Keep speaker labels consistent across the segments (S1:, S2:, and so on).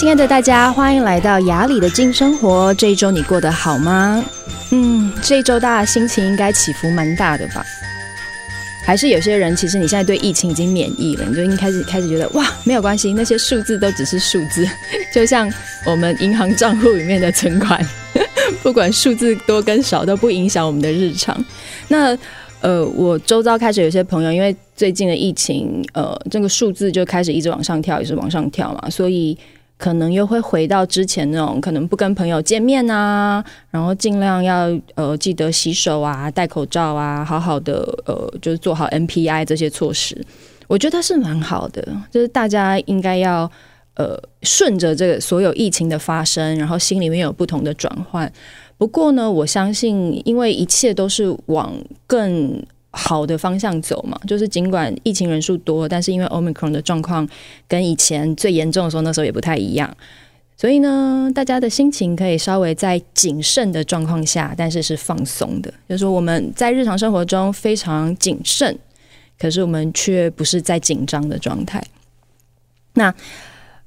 S1: 亲爱的大家，欢迎来到雅里的静生活。这一周你过得好吗？嗯，这一周大家心情应该起伏蛮大的吧？还是有些人其实你现在对疫情已经免疫了，你就已经开始开始觉得哇，没有关系，那些数字都只是数字，就像我们银行账户里面的存款，不管数字多跟少都不影响我们的日常。那呃，我周遭开始有些朋友，因为最近的疫情，呃，这个数字就开始一直往上跳，一直往上跳嘛，所以可能又会回到之前那种，可能不跟朋友见面啊，然后尽量要呃记得洗手啊，戴口罩啊，好好的呃，就是做好 NPI 这些措施，我觉得是蛮好的，就是大家应该要呃顺着这个所有疫情的发生，然后心里面有不同的转换。不过呢，我相信，因为一切都是往更好的方向走嘛。就是尽管疫情人数多，但是因为 Omicron 的状况跟以前最严重的时候那时候也不太一样，所以呢，大家的心情可以稍微在谨慎的状况下，但是是放松的。就是说我们在日常生活中非常谨慎，可是我们却不是在紧张的状态。那。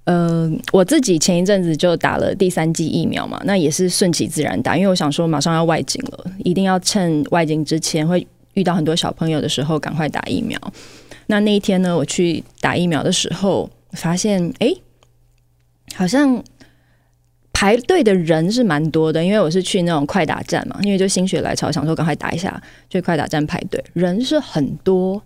S1: 呃，我自己前一阵子就打了第三剂疫苗嘛，那也是顺其自然打，因为我想说马上要外景了，一定要趁外景之前会遇到很多小朋友的时候赶快打疫苗。那那一天呢，我去打疫苗的时候，发现哎、好像排队的人是蛮多的，因为我是去那种快打站嘛，因为就心血来潮想说赶快打一下，去快打站排队，人是很多，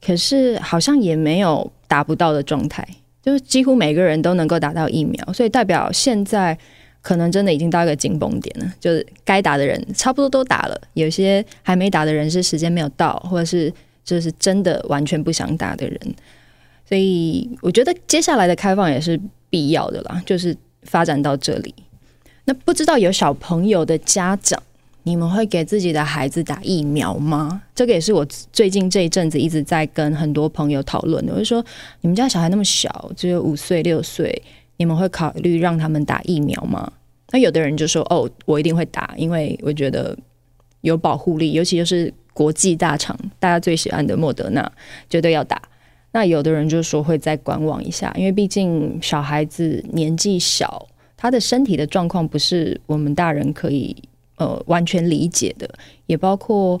S1: 可是好像也没有打不到的状态。就是几乎每个人都能够打到疫苗，所以代表现在可能真的已经到一个紧绷点了。就是该打的人差不多都打了，有些还没打的人是时间没有到，或者是就是真的完全不想打的人。所以我觉得接下来的开放也是必要的啦，就是发展到这里。那不知道有小朋友的家长。你们会给自己的孩子打疫苗吗？这个也是我最近这一阵子一直在跟很多朋友讨论的。我就说，你们家小孩那么小，只有五岁六岁，你们会考虑让他们打疫苗吗？那有的人就说，哦，我一定会打，因为我觉得有保护力，尤其就是国际大厂大家最喜欢的莫德纳，绝对要打。那有的人就说会再观望一下，因为毕竟小孩子年纪小，他的身体的状况不是我们大人可以。呃，完全理解的，也包括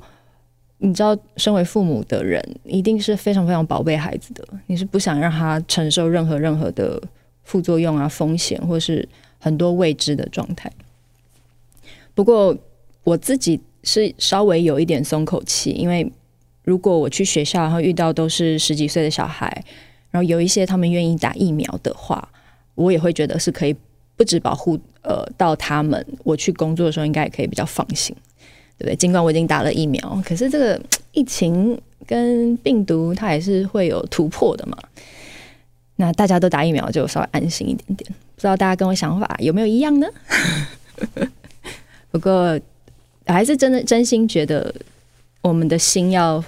S1: 你知道，身为父母的人一定是非常非常宝贝孩子的，你是不想让他承受任何任何的副作用啊、风险，或是很多未知的状态。不过我自己是稍微有一点松口气，因为如果我去学校，然后遇到都是十几岁的小孩，然后有一些他们愿意打疫苗的话，我也会觉得是可以。不止保护呃到他们，我去工作的时候应该也可以比较放心，对不对？尽管我已经打了疫苗，可是这个疫情跟病毒它也是会有突破的嘛。那大家都打疫苗就稍微安心一点点。不知道大家跟我想法有没有一样呢？不过还是真的真心觉得我们的心要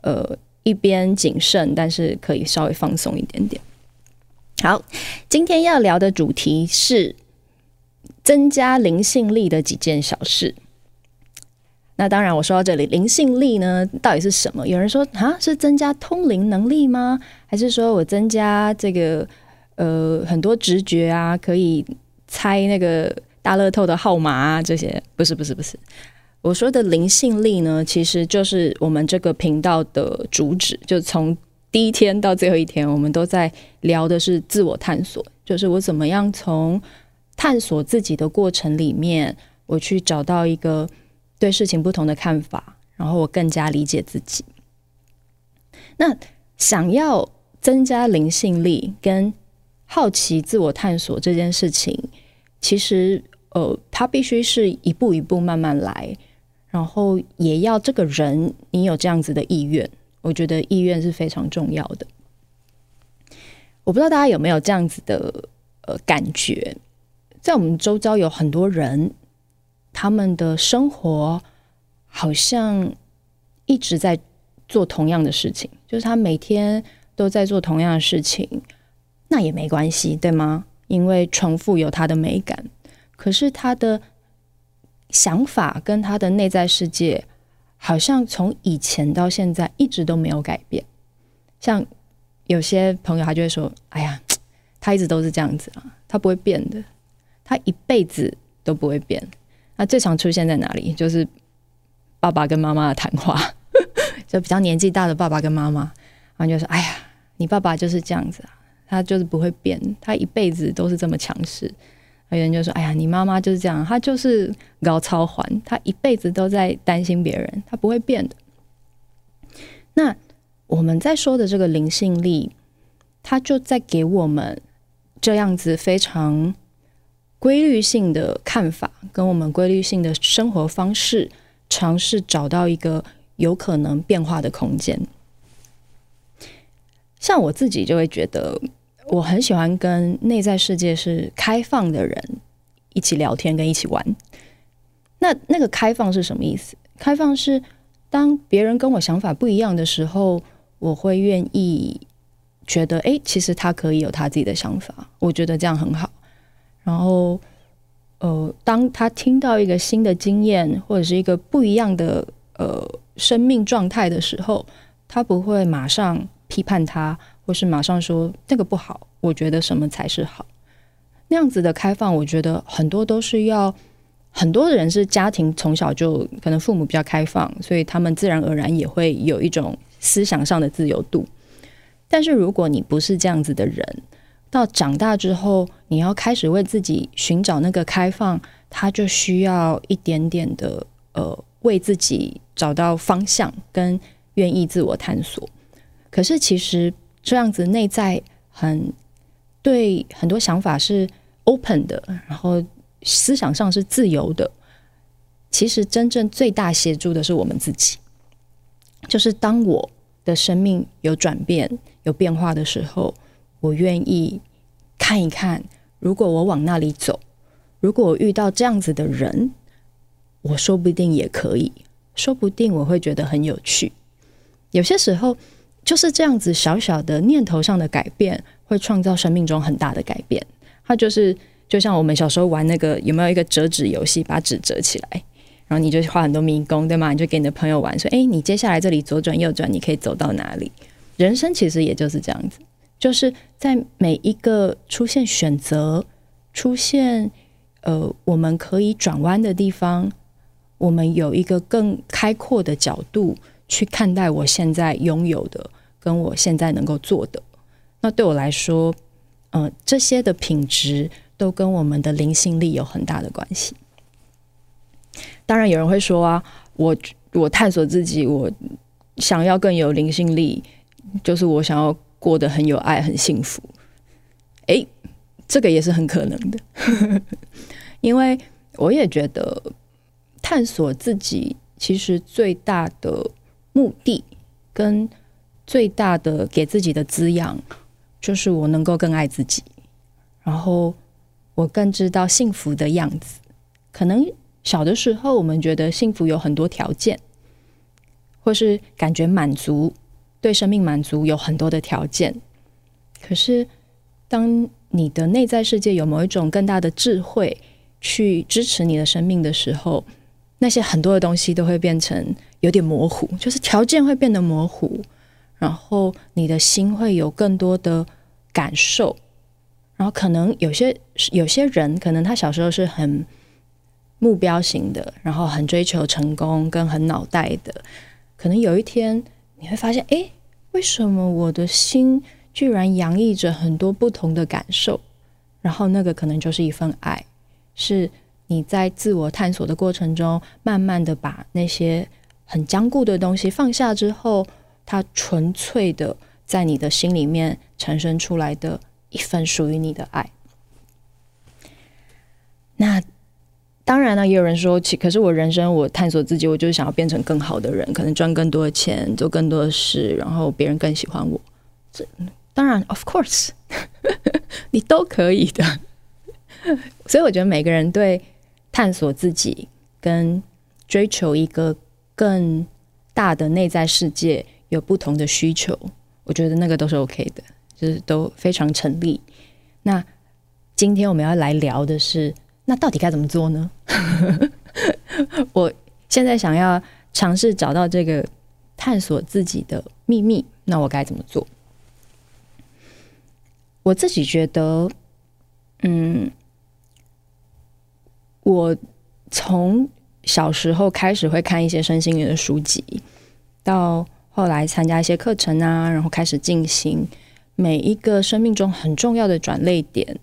S1: 呃一边谨慎，但是可以稍微放松一点点。好，今天要聊的主题是增加灵性力的几件小事。那当然，我说到这里，灵性力呢，到底是什么？有人说啊，是增加通灵能力吗？还是说我增加这个呃很多直觉啊，可以猜那个大乐透的号码啊？这些不是，不是，不是。我说的灵性力呢，其实就是我们这个频道的主旨，就从。第一天到最后一天，我们都在聊的是自我探索，就是我怎么样从探索自己的过程里面，我去找到一个对事情不同的看法，然后我更加理解自己。那想要增加灵性力跟好奇自我探索这件事情，其实呃，它必须是一步一步慢慢来，然后也要这个人你有这样子的意愿。我觉得意愿是非常重要的。我不知道大家有没有这样子的呃感觉，在我们周遭有很多人，他们的生活好像一直在做同样的事情，就是他每天都在做同样的事情，那也没关系，对吗？因为重复有它的美感。可是他的想法跟他的内在世界。好像从以前到现在一直都没有改变。像有些朋友他就会说：“哎呀，他一直都是这样子啊，他不会变的，他一辈子都不会变。那最常出现在哪里？就是爸爸跟妈妈的谈话，就比较年纪大的爸爸跟妈妈，然后就说：“哎呀，你爸爸就是这样子啊，他就是不会变，他一辈子都是这么强势。”有人就说：“哎呀，你妈妈就是这样，她就是搞超环，她一辈子都在担心别人，她不会变的。”那我们在说的这个灵性力，它就在给我们这样子非常规律性的看法，跟我们规律性的生活方式，尝试找到一个有可能变化的空间。像我自己就会觉得。我很喜欢跟内在世界是开放的人一起聊天，跟一起玩。那那个开放是什么意思？开放是当别人跟我想法不一样的时候，我会愿意觉得，哎，其实他可以有他自己的想法。我觉得这样很好。然后，呃，当他听到一个新的经验或者是一个不一样的呃生命状态的时候，他不会马上批判他。或是马上说那个不好，我觉得什么才是好？那样子的开放，我觉得很多都是要很多的人是家庭从小就可能父母比较开放，所以他们自然而然也会有一种思想上的自由度。但是如果你不是这样子的人，到长大之后，你要开始为自己寻找那个开放，他就需要一点点的呃，为自己找到方向，跟愿意自我探索。可是其实。这样子内在很对很多想法是 open 的，然后思想上是自由的。其实真正最大协助的是我们自己。就是当我的生命有转变、有变化的时候，我愿意看一看，如果我往那里走，如果我遇到这样子的人，我说不定也可以，说不定我会觉得很有趣。有些时候。就是这样子，小小的念头上的改变，会创造生命中很大的改变。它就是就像我们小时候玩那个有没有一个折纸游戏，把纸折起来，然后你就画很多迷宫，对吗？你就给你的朋友玩，说：“诶，你接下来这里左转右转，你可以走到哪里？”人生其实也就是这样子，就是在每一个出现选择、出现呃我们可以转弯的地方，我们有一个更开阔的角度。去看待我现在拥有的，跟我现在能够做的，那对我来说，嗯、呃，这些的品质都跟我们的灵性力有很大的关系。当然，有人会说啊，我我探索自己，我想要更有灵性力，就是我想要过得很有爱、很幸福。诶，这个也是很可能的，因为我也觉得探索自己其实最大的。目的跟最大的给自己的滋养，就是我能够更爱自己，然后我更知道幸福的样子。可能小的时候，我们觉得幸福有很多条件，或是感觉满足，对生命满足有很多的条件。可是，当你的内在世界有某一种更大的智慧去支持你的生命的时候，那些很多的东西都会变成有点模糊，就是条件会变得模糊，然后你的心会有更多的感受，然后可能有些有些人，可能他小时候是很目标型的，然后很追求成功跟很脑袋的，可能有一天你会发现，诶，为什么我的心居然洋溢着很多不同的感受？然后那个可能就是一份爱，是。你在自我探索的过程中，慢慢的把那些很坚固的东西放下之后，它纯粹的在你的心里面产生出来的一份属于你的爱。那当然呢，也有人说，其可是我人生我探索自己，我就是想要变成更好的人，可能赚更多的钱，做更多的事，然后别人更喜欢我。这当然，of course，你都可以的。所以我觉得每个人对。探索自己跟追求一个更大的内在世界有不同的需求，我觉得那个都是 OK 的，就是都非常成立。那今天我们要来聊的是，那到底该怎么做呢？我现在想要尝试找到这个探索自己的秘密，那我该怎么做？我自己觉得，嗯，我从小时候开始会看一些身心灵的书籍，到后来参加一些课程啊，然后开始进行每一个生命中很重要的转捩点，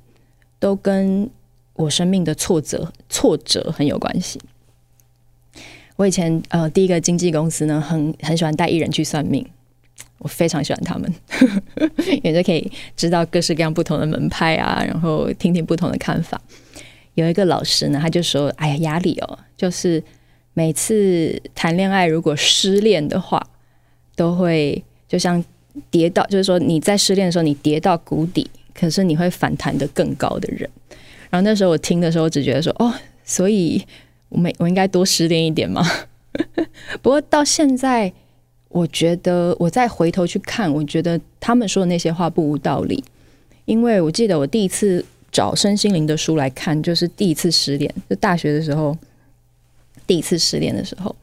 S1: 都跟我生命的挫折挫折很有关系。我以前呃第一个经纪公司呢，很很喜欢带艺人去算命，我非常喜欢他们，也就可以知道各式各样不同的门派啊，然后听听不同的看法。有一个老师呢，他就说：“哎呀，压力哦，就是每次谈恋爱如果失恋的话，都会就像跌到，就是说你在失恋的时候，你跌到谷底，可是你会反弹得更高的人。”然后那时候我听的时候，只觉得说：“哦，所以。”我没，我应该多失恋一点吗？不过到现在，我觉得我再回头去看，我觉得他们说的那些话不无道理。因为我记得我第一次找身心灵的书来看，就是第一次失恋，就大学的时候，第一次失恋的时候，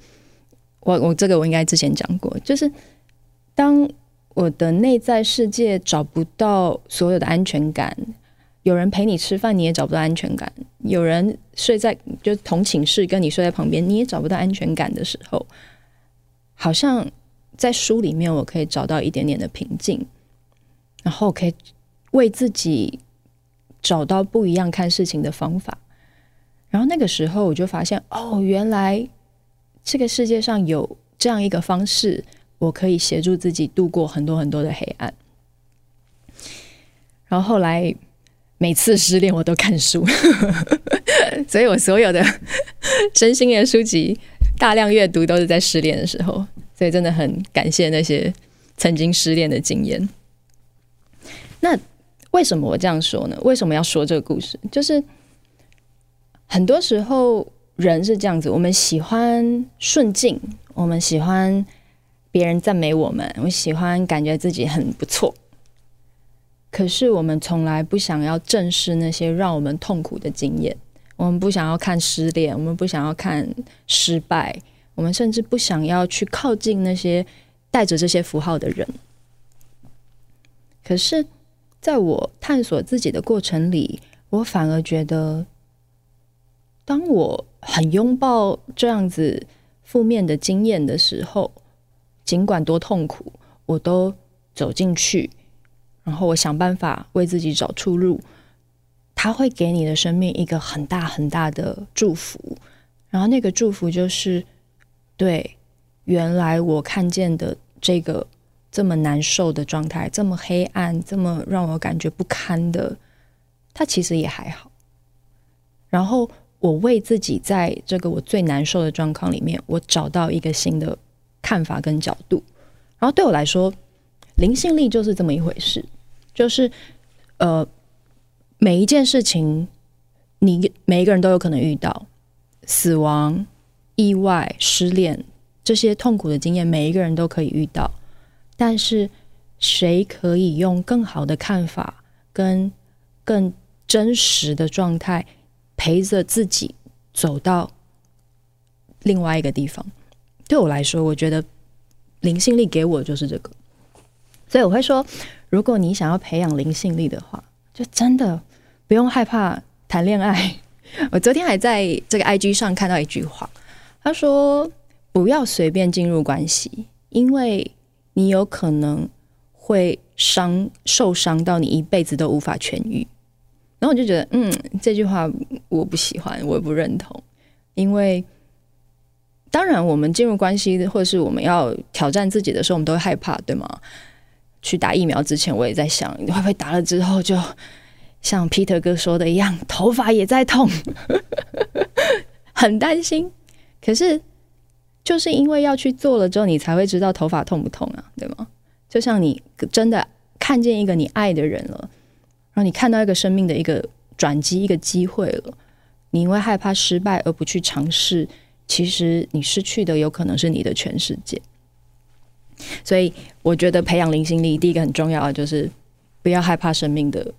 S1: 我我这个我应该之前讲过，就是当我的内在世界找不到所有的安全感。有人陪你吃饭，你也找不到安全感；有人睡在就同寝室跟你睡在旁边，你也找不到安全感的时候，好像在书里面我可以找到一点点的平静，然后可以为自己找到不一样看事情的方法。然后那个时候我就发现，哦，原来这个世界上有这样一个方式，我可以协助自己度过很多很多的黑暗。然后后来。每次失恋我都看书，所以我所有的身心灵书籍大量阅读都是在失恋的时候，所以真的很感谢那些曾经失恋的经验。那为什么我这样说呢？为什么要说这个故事？就是很多时候人是这样子，我们喜欢顺境，我们喜欢别人赞美我们，我喜欢感觉自己很不错。可是我们从来不想要正视那些让我们痛苦的经验，我们不想要看失恋，我们不想要看失败，我们甚至不想要去靠近那些带着这些符号的人。可是，在我探索自己的过程里，我反而觉得，当我很拥抱这样子负面的经验的时候，尽管多痛苦，我都走进去。然后我想办法为自己找出路，他会给你的生命一个很大很大的祝福。然后那个祝福就是，对，原来我看见的这个这么难受的状态，这么黑暗，这么让我感觉不堪的，他其实也还好。然后我为自己在这个我最难受的状况里面，我找到一个新的看法跟角度。然后对我来说，灵性力就是这么一回事。就是，呃，每一件事情，你每一个人都有可能遇到死亡、意外、失恋这些痛苦的经验，每一个人都可以遇到。但是，谁可以用更好的看法跟更真实的状态，陪着自己走到另外一个地方？对我来说，我觉得灵性力给我的就是这个，所以我会说。如果你想要培养灵性力的话，就真的不用害怕谈恋爱。我昨天还在这个 IG 上看到一句话，他说：“不要随便进入关系，因为你有可能会伤受伤到你一辈子都无法痊愈。”然后我就觉得，嗯，这句话我不喜欢，我也不认同。因为当然，我们进入关系或者是我们要挑战自己的时候，我们都会害怕，对吗？去打疫苗之前，我也在想，会不会打了之后，就像 Peter 哥说的一样，头发也在痛，很担心。可是，就是因为要去做了之后，你才会知道头发痛不痛啊，对吗？就像你真的看见一个你爱的人了，然后你看到一个生命的一个转机、一个机会了，你因为害怕失败而不去尝试，其实你失去的有可能是你的全世界。所以，我觉得培养灵性力，第一个很重要的就是不要害怕生命的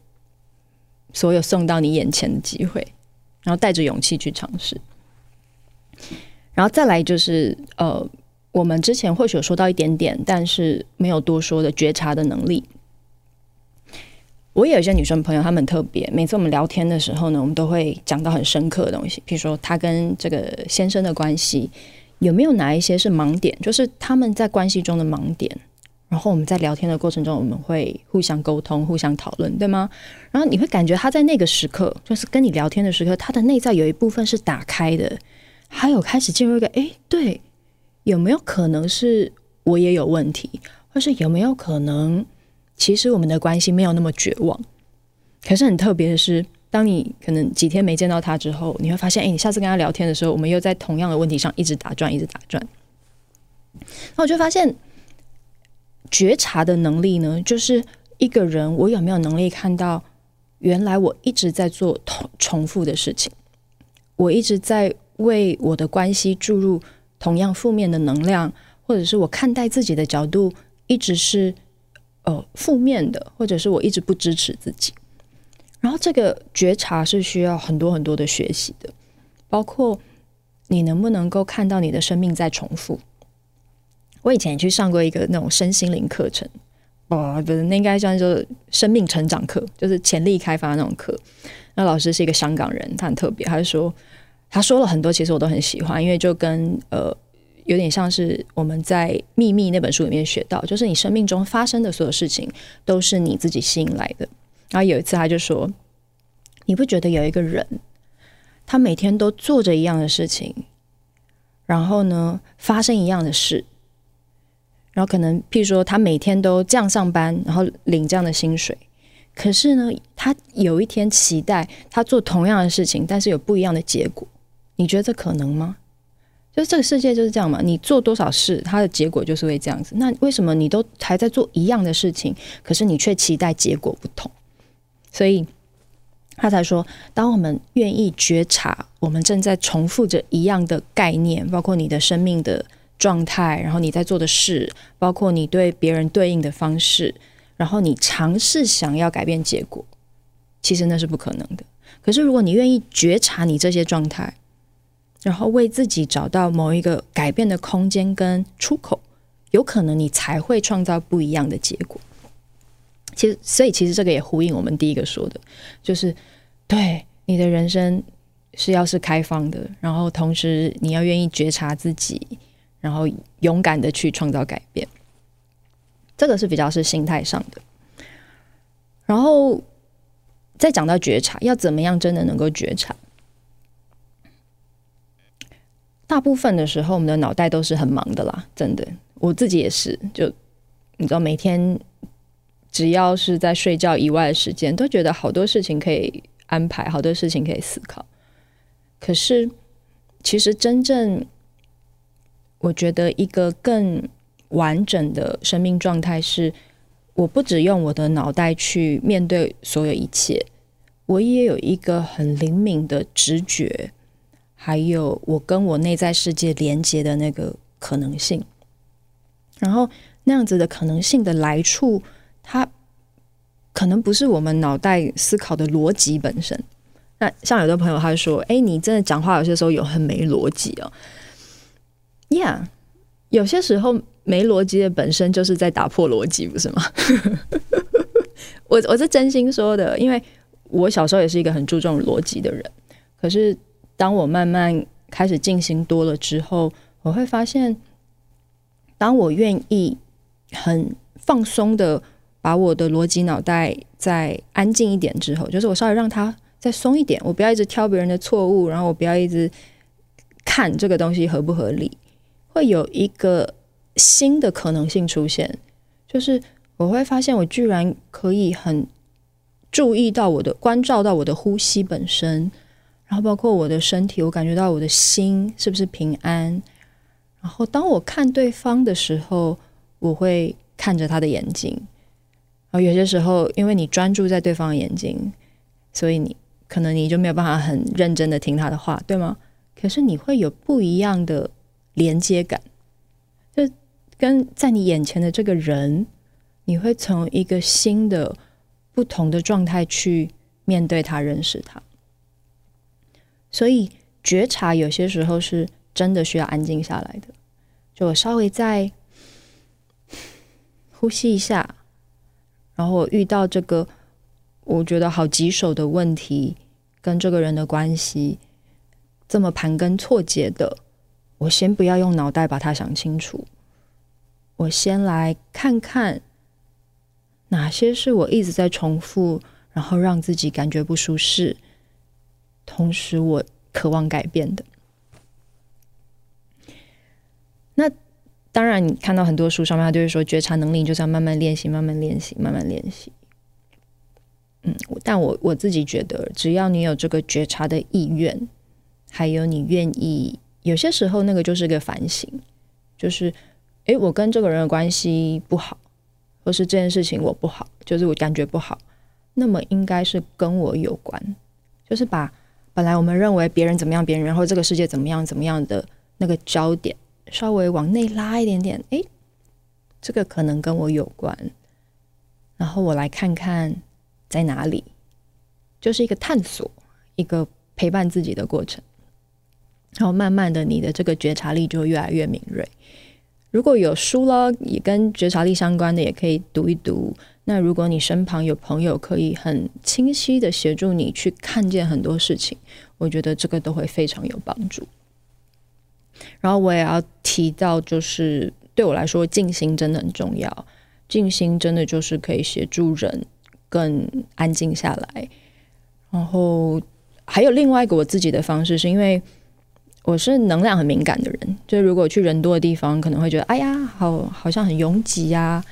S1: 所有送到你眼前的机会，然后带着勇气去尝试。然后再来就是，呃，我们之前或许有说到一点点，但是没有多说的觉察的能力。我也有一些女生朋友，她们特别，每次我们聊天的时候呢，我们都会讲到很深刻的东西，比如说她跟这个先生的关系有没有哪一些是盲点，就是他们在关系中的盲点。然后我们在聊天的过程中，我们会互相沟通、互相讨论，对吗？然后你会感觉他在那个时刻，就是跟你聊天的时刻，他的内在有一部分是打开的，还有开始进入一个，哎，对，有没有可能是我也有问题，或是有没有可能？其实我们的关系没有那么绝望，可是很特别的是，当你可能几天没见到他之后，你会发现，哎，你下次跟他聊天的时候，我们又在同样的问题上一直打转，一直打转。那我就发现，觉察的能力呢，就是一个人我有没有能力看到，原来我一直在做同重复的事情，我一直在为我的关系注入同样负面的能量，或者是我看待自己的角度一直是。呃，负面的，或者是我一直不支持自己，然后这个觉察是需要很多很多的学习的，包括你能不能够看到你的生命在重复。我以前也去上过一个那种身心灵课程，哇，不是，那应该算是生命成长课，就是潜力开发那种课。那老师是一个香港人，他很特别，他就说，他说了很多，其实我都很喜欢，因为就跟呃。有点像是我们在《秘密》那本书里面学到，就是你生命中发生的所有事情都是你自己吸引来的。然后有一次他就说：“你不觉得有一个人，他每天都做着一样的事情，然后呢，发生一样的事，然后可能譬如说他每天都这样上班，然后领这样的薪水，可是呢，他有一天期待他做同样的事情，但是有不一样的结果。你觉得这可能吗？”就这个世界就是这样嘛，你做多少事，它的结果就是会这样子。那为什么你都还在做一样的事情，可是你却期待结果不同？所以他才说，当我们愿意觉察，我们正在重复着一样的概念，包括你的生命的状态，然后你在做的事，包括你对别人对应的方式，然后你尝试想要改变结果，其实那是不可能的。可是如果你愿意觉察你这些状态，然后为自己找到某一个改变的空间跟出口，有可能你才会创造不一样的结果。其实，所以其实这个也呼应我们第一个说的，就是对你的人生是要是开放的，然后同时你要愿意觉察自己，然后勇敢的去创造改变。这个是比较是心态上的。然后再讲到觉察，要怎么样真的能够觉察？大部分的时候，我们的脑袋都是很忙的啦，真的，我自己也是。就你知道，每天只要是在睡觉以外的时间，都觉得好多事情可以安排，好多事情可以思考。可是，其实真正我觉得一个更完整的生命状态是，我不只用我的脑袋去面对所有一切，我也有一个很灵敏的直觉。还有我跟我内在世界连接的那个可能性，然后那样子的可能性的来处，它可能不是我们脑袋思考的逻辑本身。那像有的朋友他说：“哎，你真的讲话有些时候有很没逻辑哦。” Yeah，有些时候没逻辑的本身就是在打破逻辑，不是吗？我我是真心说的，因为我小时候也是一个很注重逻辑的人，可是。当我慢慢开始进行多了之后，我会发现，当我愿意很放松的把我的逻辑脑袋再安静一点之后，就是我稍微让它再松一点，我不要一直挑别人的错误，然后我不要一直看这个东西合不合理，会有一个新的可能性出现，就是我会发现我居然可以很注意到我的关照到我的呼吸本身。然后包括我的身体，我感觉到我的心是不是平安？然后当我看对方的时候，我会看着他的眼睛。有些时候，因为你专注在对方的眼睛，所以你可能你就没有办法很认真的听他的话，对吗？可是你会有不一样的连接感，就跟在你眼前的这个人，你会从一个新的、不同的状态去面对他，认识他。所以觉察有些时候是真的需要安静下来的，就我稍微再呼吸一下，然后我遇到这个我觉得好棘手的问题，跟这个人的关系这么盘根错节的，我先不要用脑袋把它想清楚，我先来看看哪些是我一直在重复，然后让自己感觉不舒适，同时我渴望改变的。那当然，你看到很多书上面，他就会说觉察能力就是要慢慢练习，慢慢练习，慢慢练习。嗯，但我我自己觉得，只要你有这个觉察的意愿，还有你愿意，有些时候那个就是个反省，就是，诶，我跟这个人的关系不好，或是这件事情我不好，就是我感觉不好，那么应该是跟我有关，就是把本来我们认为别人怎么样，别人然后这个世界怎么样怎么样的那个焦点。稍微往内拉一点点，哎，这个可能跟我有关。然后我来看看在哪里，就是一个探索，一个陪伴自己的过程。然后慢慢的，你的这个觉察力就会越来越敏锐。如果有书了，也跟觉察力相关的，也可以读一读。那如果你身旁有朋友可以很清晰的协助你去看见很多事情，我觉得这个都会非常有帮助。然后我也要提到，就是对我来说，静心真的很重要。静心真的就是可以协助人更安静下来。然后还有另外一个我自己的方式，是因为我是能量很敏感的人，就如果去人多的地方，可能会觉得哎呀，好好像很拥挤呀。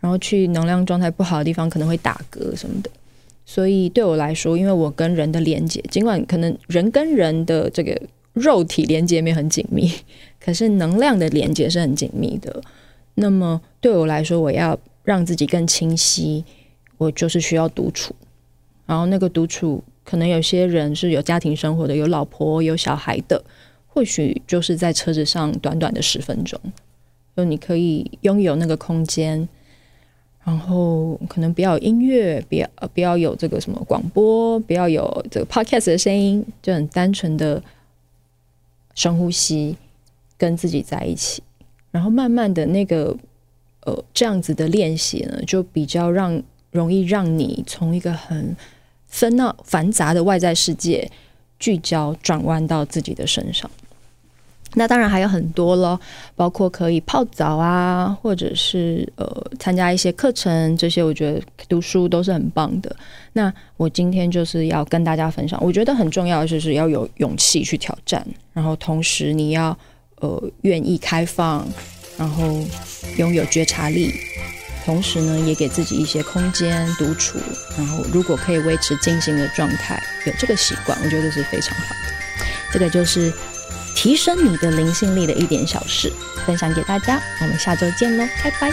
S1: 然后去能量状态不好的地方，可能会打嗝什么的。所以对我来说，因为我跟人的连接，尽管可能人跟人的这个。肉体连接面很紧密，可是能量的连接是很紧密的。那么对我来说，我要让自己更清晰，我就是需要独处。然后那个独处，可能有些人是有家庭生活的，有老婆有小孩的，或许就是在车子上短短的十分钟，就你可以拥有那个空间，然后可能不要有音乐，不要不要有这个什么广播，不要有这个 podcast 的声音，就很单纯的。深呼吸，跟自己在一起，然后慢慢的那个呃这样子的练习呢，就比较让容易让你从一个很纷闹繁杂的外在世界聚焦转弯到自己的身上。那当然还有很多咯，包括可以泡澡啊，或者是呃参加一些课程，这些我觉得读书都是很棒的。那我今天就是要跟大家分享，我觉得很重要的就是要有勇气去挑战，然后同时你要呃愿意开放，然后拥有觉察力，同时呢也给自己一些空间独处，然后如果可以维持静心的状态，有这个习惯，我觉得是非常好的。这个就是。提升你的灵性力的一点小事，分享给大家。我们下周见喽，拜拜。